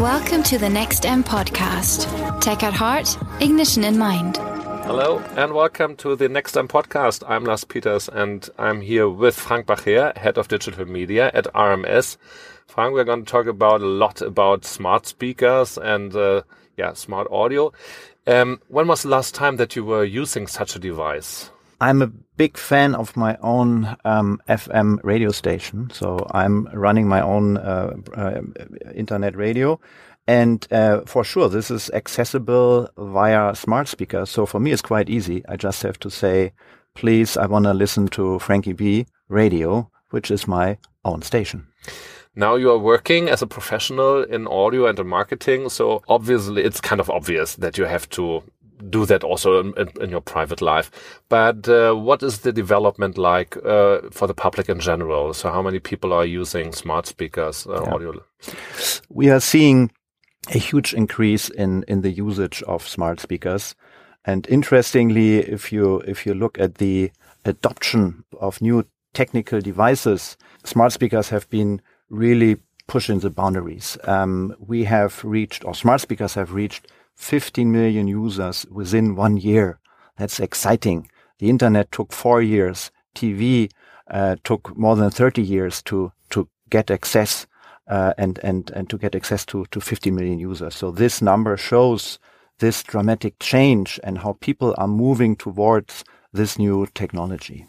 Welcome to the NextM podcast. Tech at heart, ignition in mind. Hello and welcome to the NextM podcast. I'm Lars Peters and I'm here with Frank Bachér, head of digital media at RMS. Frank, we're going to talk about a lot about smart speakers and uh, yeah, smart audio. Um, when was the last time that you were using such a device? I'm a big fan of my own um, FM radio station. So I'm running my own uh, uh, internet radio. And uh, for sure, this is accessible via smart speaker. So for me, it's quite easy. I just have to say, please, I want to listen to Frankie B radio, which is my own station. Now you are working as a professional in audio and in marketing. So obviously it's kind of obvious that you have to do that also in, in your private life. But uh, what is the development like uh, for the public in general? So how many people are using smart speakers, uh, yeah. audio? We are seeing a huge increase in, in the usage of smart speakers. And interestingly, if you, if you look at the adoption of new technical devices, smart speakers have been really pushing the boundaries. Um, we have reached, or smart speakers have reached 15 million users within one year. That's exciting. The internet took four years. TV uh, took more than 30 years to to get access uh, and and and to get access to to 50 million users. So this number shows this dramatic change and how people are moving towards this new technology.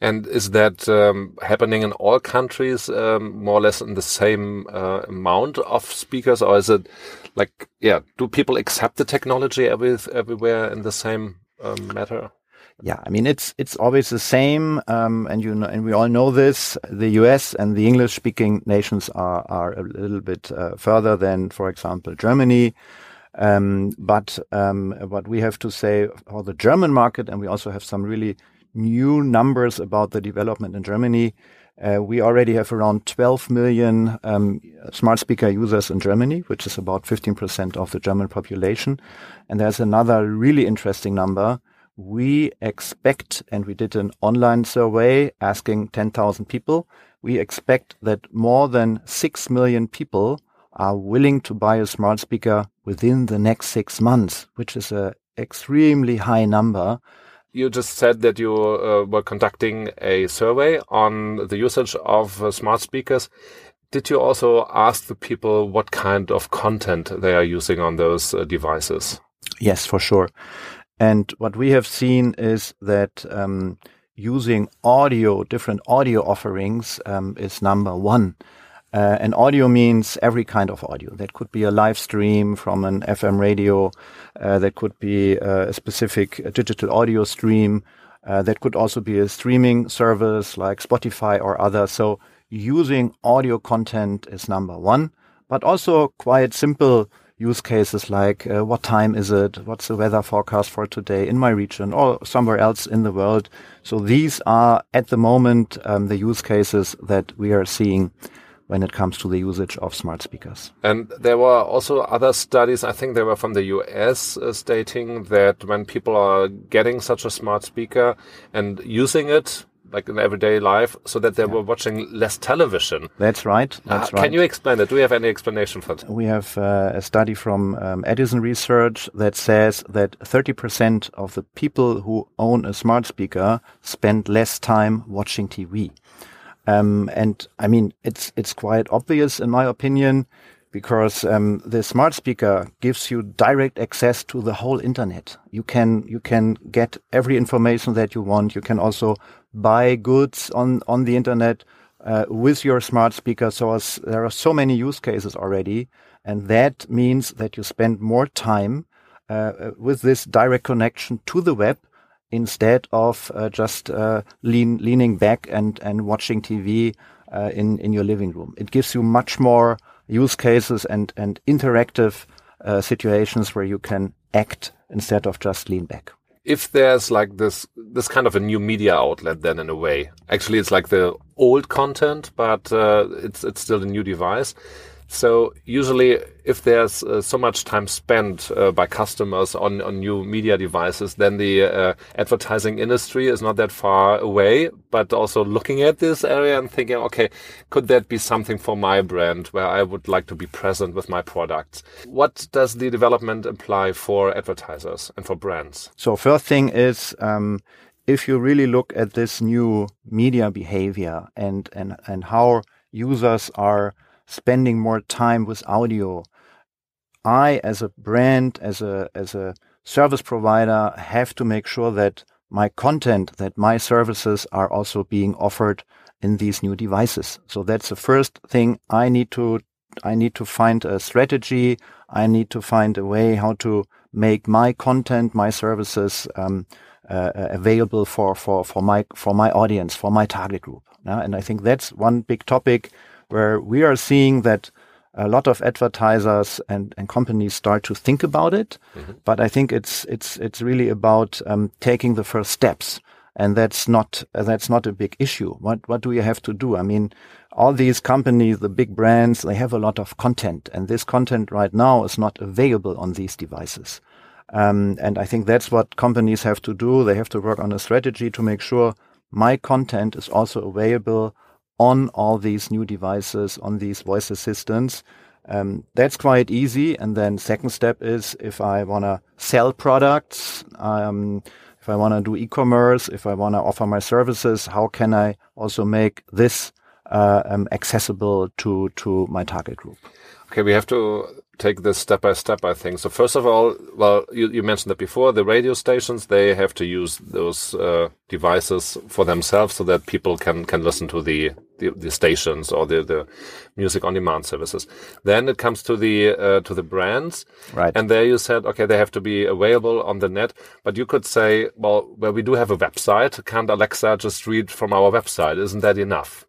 And is that um, happening in all countries, um, more or less in the same uh, amount of speakers, or is it like, yeah, do people accept the technology every, everywhere in the same um, matter? Yeah, I mean it's it's always the same, um, and you know, and we all know this. The U.S. and the English-speaking nations are are a little bit uh, further than, for example, Germany. Um, but um, what we have to say for the German market, and we also have some really new numbers about the development in Germany. Uh, we already have around 12 million um, smart speaker users in Germany, which is about 15% of the German population. And there's another really interesting number. We expect, and we did an online survey asking 10,000 people, we expect that more than 6 million people are willing to buy a smart speaker within the next six months, which is an extremely high number you just said that you uh, were conducting a survey on the usage of uh, smart speakers. Did you also ask the people what kind of content they are using on those uh, devices? Yes, for sure. And what we have seen is that um, using audio, different audio offerings, um, is number one. Uh, and audio means every kind of audio. That could be a live stream from an FM radio. Uh, that could be uh, a specific digital audio stream. Uh, that could also be a streaming service like Spotify or other. So using audio content is number one, but also quite simple use cases like uh, what time is it? What's the weather forecast for today in my region or somewhere else in the world? So these are at the moment um, the use cases that we are seeing when it comes to the usage of smart speakers. And there were also other studies, I think they were from the US, uh, stating that when people are getting such a smart speaker and using it, like in everyday life, so that they yeah. were watching less television. That's right. That's uh, right. Can you explain that? Do we have any explanation for that? We have uh, a study from um, Edison Research that says that 30% of the people who own a smart speaker spend less time watching TV. Um, and I mean, it's it's quite obvious in my opinion, because um, the smart speaker gives you direct access to the whole internet. You can you can get every information that you want. You can also buy goods on on the internet uh, with your smart speaker. So there are so many use cases already, and that means that you spend more time uh, with this direct connection to the web instead of uh, just uh, lean, leaning back and, and watching TV uh, in, in your living room. It gives you much more use cases and, and interactive uh, situations where you can act instead of just lean back. If there's like this, this kind of a new media outlet, then in a way, actually it's like the old content, but uh, it's, it's still a new device So usually, if there's uh, so much time spent uh, by customers on, on new media devices, then the uh, advertising industry is not that far away, but also looking at this area and thinking, okay, could that be something for my brand where I would like to be present with my products? What does the development imply for advertisers and for brands? So first thing is, um, if you really look at this new media behavior and, and, and how users are spending more time with audio. I, as a brand, as a, as a service provider, have to make sure that my content, that my services are also being offered in these new devices. So that's the first thing I need to, I need to find a strategy. I need to find a way how to make my content, my services, um, uh, available for, for, for my, for my audience, for my target group. Yeah? And I think that's one big topic where we are seeing that a lot of advertisers and, and companies start to think about it. Mm-hmm. But I think it's it's it's really about um, taking the first steps, and that's not uh, that's not a big issue. What what do you have to do? I mean, all these companies, the big brands, they have a lot of content, and this content right now is not available on these devices. Um, and I think that's what companies have to do. They have to work on a strategy to make sure my content is also available on all these new devices, on these voice assistants. Um, that's quite easy. And then second step is if I want to sell products, um, if I want to do e-commerce, if I want to offer my services, how can I also make this uh, um, accessible to to my target group? Okay, we have to take this step by step, I think. So first of all, well, you, you mentioned that before, the radio stations, they have to use those uh, devices for themselves so that people can, can listen to the, the, the, stations or the, the music on demand services. Then it comes to the, uh, to the brands. Right. And there you said, okay, they have to be available on the net, but you could say, well, well, we do have a website. Can't Alexa just read from our website? Isn't that enough?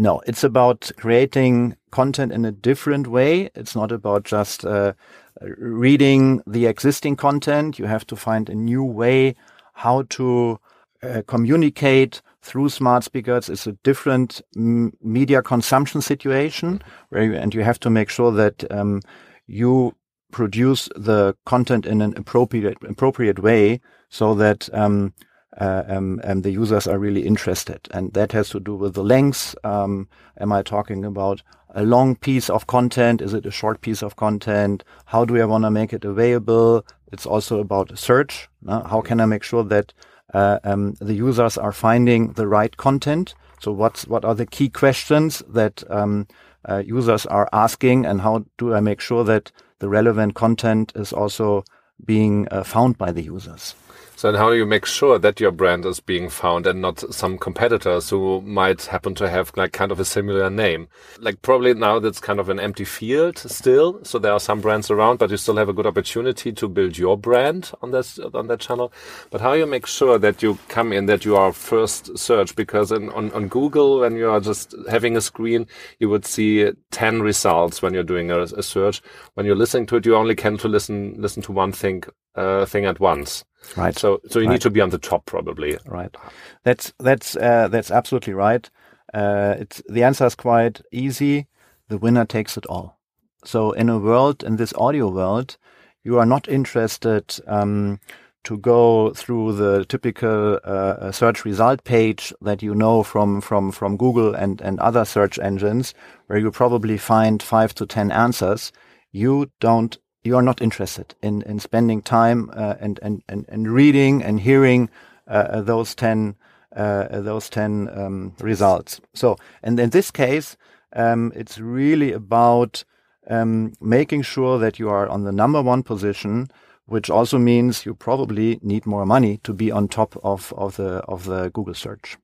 No, it's about creating content in a different way. It's not about just uh, reading the existing content. You have to find a new way how to uh, communicate through smart speakers. It's a different media consumption situation where you, and you have to make sure that um, you produce the content in an appropriate appropriate way so that um, uh, um, um, the users are really interested. And that has to do with the length. Um, am I talking about a long piece of content? Is it a short piece of content? How do I want to make it available? It's also about search. Uh, how can I make sure that uh, um, the users are finding the right content? So what's, what are the key questions that um, uh, users are asking and how do I make sure that the relevant content is also being uh, found by the users? So how do you make sure that your brand is being found and not some competitors who might happen to have like kind of a similar name? Like probably now that's kind of an empty field still. So there are some brands around, but you still have a good opportunity to build your brand on this, on that channel. But how do you make sure that you come in, that you are first search? Because in, on, on Google, when you are just having a screen, you would see 10 results when you're doing a, a search. When you're listening to it, you only can to listen, listen to one thing, uh, thing at once. Right. So, so you right. need to be on the top probably. Right. That's, that's, uh, that's absolutely right. Uh, it's, the answer is quite easy. The winner takes it all. So in a world, in this audio world, you are not interested, um, to go through the typical uh, uh search result page that you know from from from Google and and other search engines, where you probably find five to ten answers. You don't you are not interested in, in spending time uh, and, and, and, and reading and hearing uh, uh those 10, uh, those 10 um, results. So, and in this case, um, it's really about um, making sure that you are on the number one position, which also means you probably need more money to be on top of, of the of the Google search.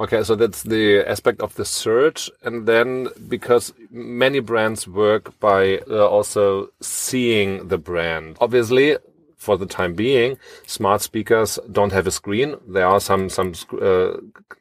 Okay, so that's the aspect of the search. And then because many brands work by uh, also seeing the brand. Obviously, for the time being, smart speakers don't have a screen. There are some, some, uh,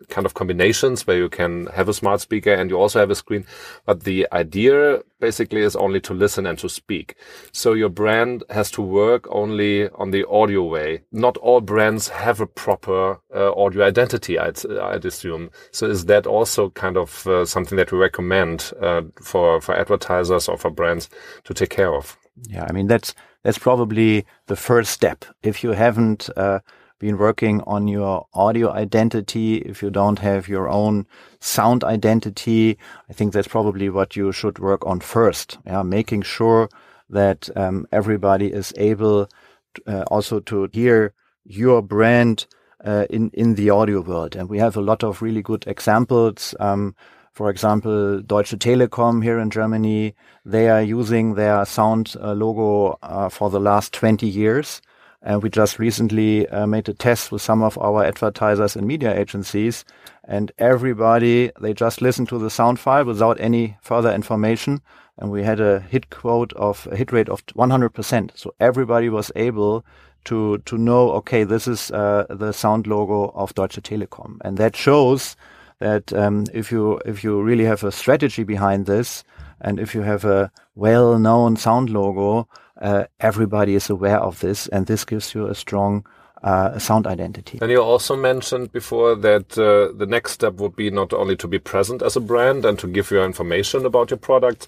kind of combinations where you can have a smart speaker and you also have a screen. But the idea basically is only to listen and to speak. So your brand has to work only on the audio way. Not all brands have a proper uh, audio identity, I'd, I'd assume. So is that also kind of uh, something that we recommend uh, for, for advertisers or for brands to take care of? Yeah, I mean, that's, that's probably the first step. If you haven't, uh, been working on your audio identity, if you don't have your own sound identity, I think that's probably what you should work on first. Yeah, making sure that um, everybody is able to, uh, also to hear your brand uh, in in the audio world, and we have a lot of really good examples. Um, for example, Deutsche Telekom here in Germany, they are using their sound uh, logo uh, for the last 20 years. And we just recently uh, made a test with some of our advertisers and media agencies. And everybody, they just listened to the sound file without any further information. And we had a hit quote of a hit rate of 100%. So everybody was able to, to know, okay, this is uh, the sound logo of Deutsche Telekom. And that shows that um, if you if you really have a strategy behind this, and if you have a well-known sound logo, uh, everybody is aware of this, and this gives you a strong uh, sound identity. And you also mentioned before that uh, the next step would be not only to be present as a brand and to give your information about your product,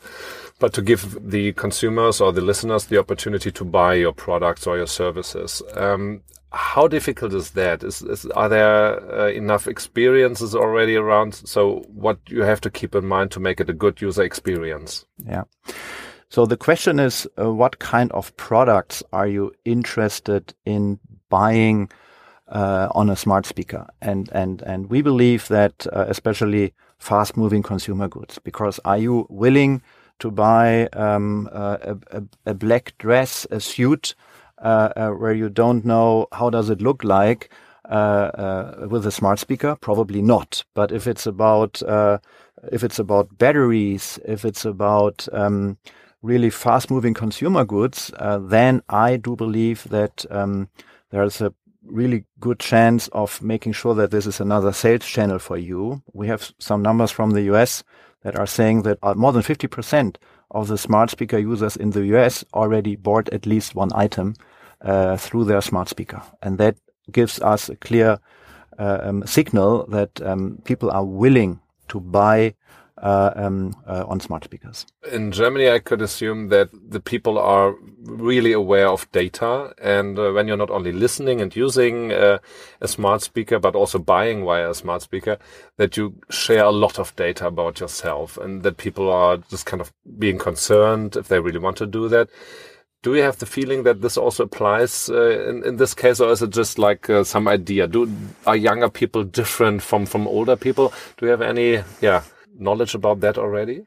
but to give the consumers or the listeners the opportunity to buy your products or your services. Um, how difficult is that? Is, is are there uh, enough experiences already around? So what you have to keep in mind to make it a good user experience? Yeah. So the question is, uh, what kind of products are you interested in buying uh, on a smart speaker? And and and we believe that uh, especially fast-moving consumer goods, because are you willing to buy um, a, a, a, black dress, a suit, uh, uh, where you don't know how does it look like? Uh, with a smart speaker, probably not. But if it's about if it's about batteries, if it's about um, really fast moving consumer goods, uh, then I do believe that um, there's a really good chance of making sure that this is another sales channel for you. We have some numbers from the US that are saying that uh, more than 50% of the smart speaker users in the US already bought at least one item uh, through their smart speaker. And that gives us a clear uh, um, signal that um, people are willing to buy uh, um, uh, on smart speakers. In Germany, I could assume that the people are really aware of data. And uh, when you're not only listening and using uh, a smart speaker, but also buying via a smart speaker, that you share a lot of data about yourself and that people are just kind of being concerned if they really want to do that. Do you have the feeling that this also applies uh, in, in this case, or is it just like uh, some idea? Do are younger people different from from older people? Do you have any, yeah, knowledge about that already?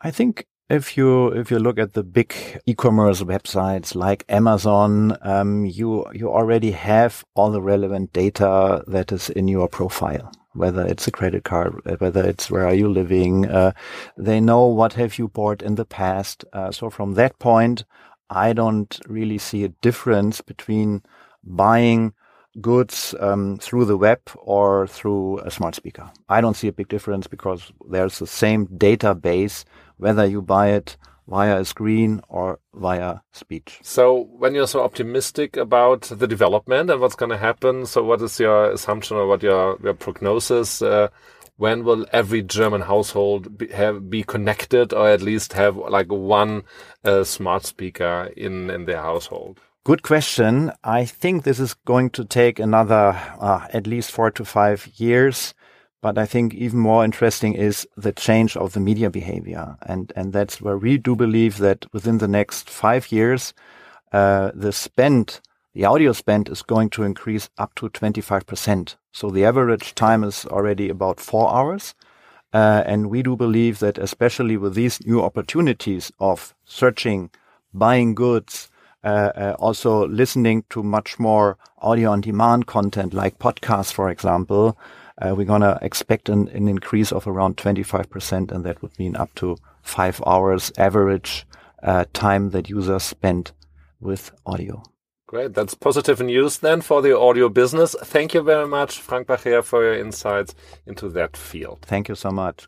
I think if you if you look at the big e-commerce websites like Amazon, um, you you already have all the relevant data that is in your profile. Whether it's a credit card, whether it's where are you living, uh, they know what have you bought in the past. Uh, so from that point, I don't really see a difference between buying goods um, through the web or through a smart speaker. I don't see a big difference because there's the same database whether you buy it via a screen or via speech. So when you're so optimistic about the development and what's going to happen, so what is your assumption or what your, your prognosis? Uh, when will every German household be, have, be connected or at least have like one uh, smart speaker in, in their household? Good question. I think this is going to take another uh, at least four to five years. But I think even more interesting is the change of the media behavior. And, and that's where we do believe that within the next five years, uh, the spend, the audio spend is going to increase up to 25%. So the average time is already about four hours. Uh, and we do believe that especially with these new opportunities of searching, buying goods, also listening to much more audio on demand content like podcasts, for example, uh, we're going to expect an, an, increase of around 25%, and that would mean up to five hours average uh, time that users spend with audio. Great. That's positive news then for the audio business. Thank you very much, Frank Bachér, for your insights into that field. Thank you so much.